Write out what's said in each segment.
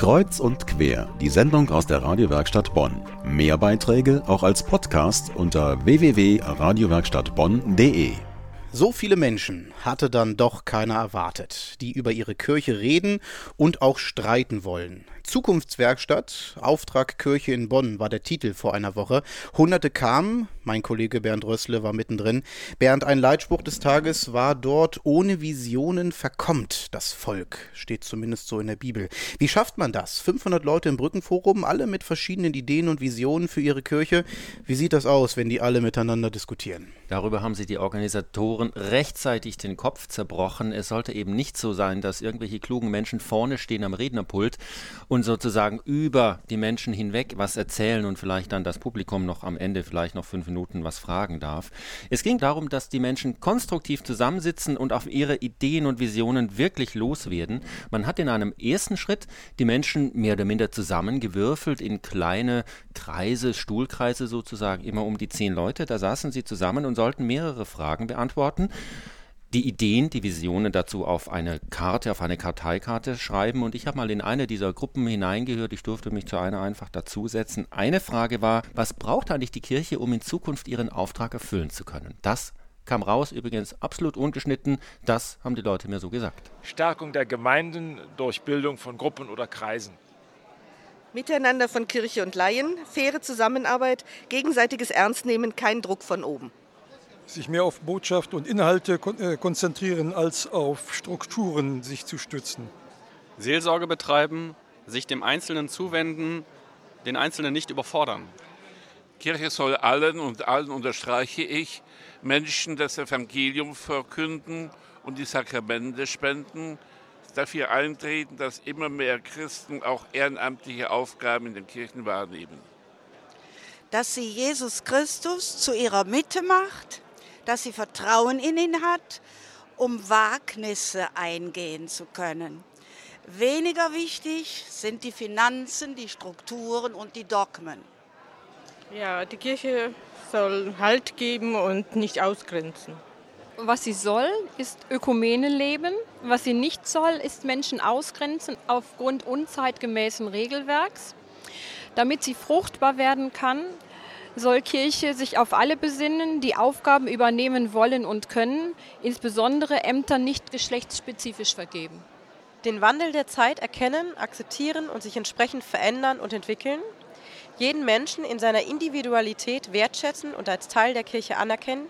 Kreuz und quer, die Sendung aus der Radiowerkstatt Bonn. Mehr Beiträge auch als Podcast unter www.radiowerkstattbonn.de. So viele Menschen hatte dann doch keiner erwartet, die über ihre Kirche reden und auch streiten wollen. Zukunftswerkstatt, Auftrag Kirche in Bonn war der Titel vor einer Woche. Hunderte kamen, mein Kollege Bernd Rössle war mittendrin. Bernd, ein Leitspruch des Tages war dort, ohne Visionen verkommt das Volk, steht zumindest so in der Bibel. Wie schafft man das? 500 Leute im Brückenforum, alle mit verschiedenen Ideen und Visionen für ihre Kirche. Wie sieht das aus, wenn die alle miteinander diskutieren? Darüber haben sich die Organisatoren rechtzeitig den Kopf zerbrochen. Es sollte eben nicht so sein, dass irgendwelche klugen Menschen vorne stehen am Rednerpult und sozusagen über die Menschen hinweg was erzählen und vielleicht dann das Publikum noch am Ende vielleicht noch fünf Minuten was fragen darf. Es ging darum, dass die Menschen konstruktiv zusammensitzen und auf ihre Ideen und Visionen wirklich loswerden. Man hat in einem ersten Schritt die Menschen mehr oder minder zusammengewürfelt in kleine Kreise, Stuhlkreise sozusagen, immer um die zehn Leute. Da saßen sie zusammen und sollten mehrere Fragen beantworten die Ideen, die Visionen dazu auf eine Karte, auf eine Karteikarte schreiben. Und ich habe mal in eine dieser Gruppen hineingehört. Ich durfte mich zu einer einfach dazusetzen. Eine Frage war, was braucht eigentlich die Kirche, um in Zukunft ihren Auftrag erfüllen zu können? Das kam raus, übrigens absolut ungeschnitten. Das haben die Leute mir so gesagt. Stärkung der Gemeinden durch Bildung von Gruppen oder Kreisen. Miteinander von Kirche und Laien, faire Zusammenarbeit, gegenseitiges Ernstnehmen, kein Druck von oben sich mehr auf Botschaft und Inhalte äh, konzentrieren, als auf Strukturen sich zu stützen. Seelsorge betreiben, sich dem Einzelnen zuwenden, den Einzelnen nicht überfordern. Kirche soll allen und allen unterstreiche ich, Menschen das Evangelium verkünden und die Sakramente spenden, dafür eintreten, dass immer mehr Christen auch ehrenamtliche Aufgaben in den Kirchen wahrnehmen. Dass sie Jesus Christus zu ihrer Mitte macht, dass sie Vertrauen in ihn hat, um Wagnisse eingehen zu können. Weniger wichtig sind die Finanzen, die Strukturen und die Dogmen. Ja, die Kirche soll Halt geben und nicht ausgrenzen. Was sie soll, ist Ökumene leben. Was sie nicht soll, ist Menschen ausgrenzen aufgrund unzeitgemäßen Regelwerks. Damit sie fruchtbar werden kann, soll Kirche sich auf alle besinnen, die Aufgaben übernehmen wollen und können, insbesondere Ämter nicht geschlechtsspezifisch vergeben. Den Wandel der Zeit erkennen, akzeptieren und sich entsprechend verändern und entwickeln. Jeden Menschen in seiner Individualität wertschätzen und als Teil der Kirche anerkennen.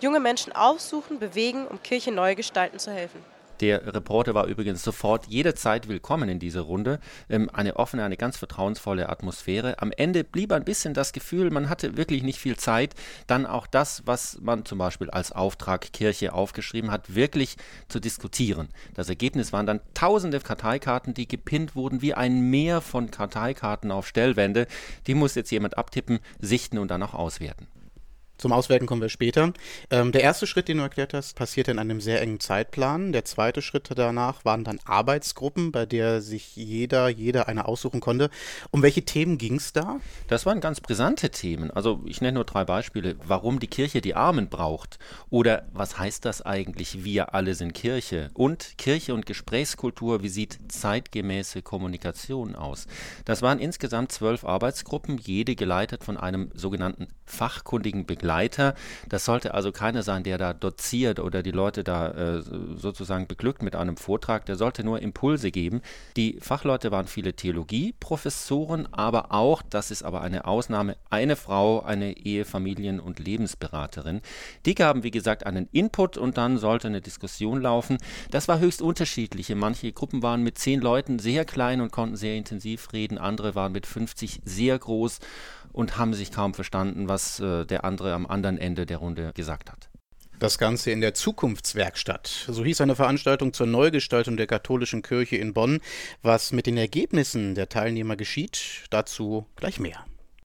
Junge Menschen aufsuchen, bewegen, um Kirche neu gestalten zu helfen. Der Reporter war übrigens sofort jederzeit willkommen in dieser Runde. Ähm, eine offene, eine ganz vertrauensvolle Atmosphäre. Am Ende blieb ein bisschen das Gefühl, man hatte wirklich nicht viel Zeit, dann auch das, was man zum Beispiel als Auftrag Kirche aufgeschrieben hat, wirklich zu diskutieren. Das Ergebnis waren dann tausende Karteikarten, die gepinnt wurden wie ein Meer von Karteikarten auf Stellwände. Die muss jetzt jemand abtippen, sichten und dann auch auswerten. Zum Auswerten kommen wir später. Ähm, der erste Schritt, den du erklärt hast, passierte in einem sehr engen Zeitplan. Der zweite Schritt danach waren dann Arbeitsgruppen, bei der sich jeder, jeder eine aussuchen konnte. Um welche Themen ging es da? Das waren ganz brisante Themen. Also ich nenne nur drei Beispiele. Warum die Kirche die Armen braucht oder was heißt das eigentlich, wir alle sind Kirche und Kirche und Gesprächskultur, wie sieht zeitgemäße Kommunikation aus? Das waren insgesamt zwölf Arbeitsgruppen, jede geleitet von einem sogenannten fachkundigen Begleiter. Begleiter. Das sollte also keiner sein, der da doziert oder die Leute da äh, sozusagen beglückt mit einem Vortrag. Der sollte nur Impulse geben. Die Fachleute waren viele Theologieprofessoren, aber auch, das ist aber eine Ausnahme, eine Frau, eine Ehe-, Familien- und Lebensberaterin. Die gaben, wie gesagt, einen Input und dann sollte eine Diskussion laufen. Das war höchst unterschiedlich. Manche Gruppen waren mit zehn Leuten sehr klein und konnten sehr intensiv reden, andere waren mit 50 sehr groß und haben sich kaum verstanden, was äh, der andere am anderen Ende der Runde gesagt hat. Das Ganze in der Zukunftswerkstatt. So hieß eine Veranstaltung zur Neugestaltung der katholischen Kirche in Bonn. Was mit den Ergebnissen der Teilnehmer geschieht, dazu gleich mehr.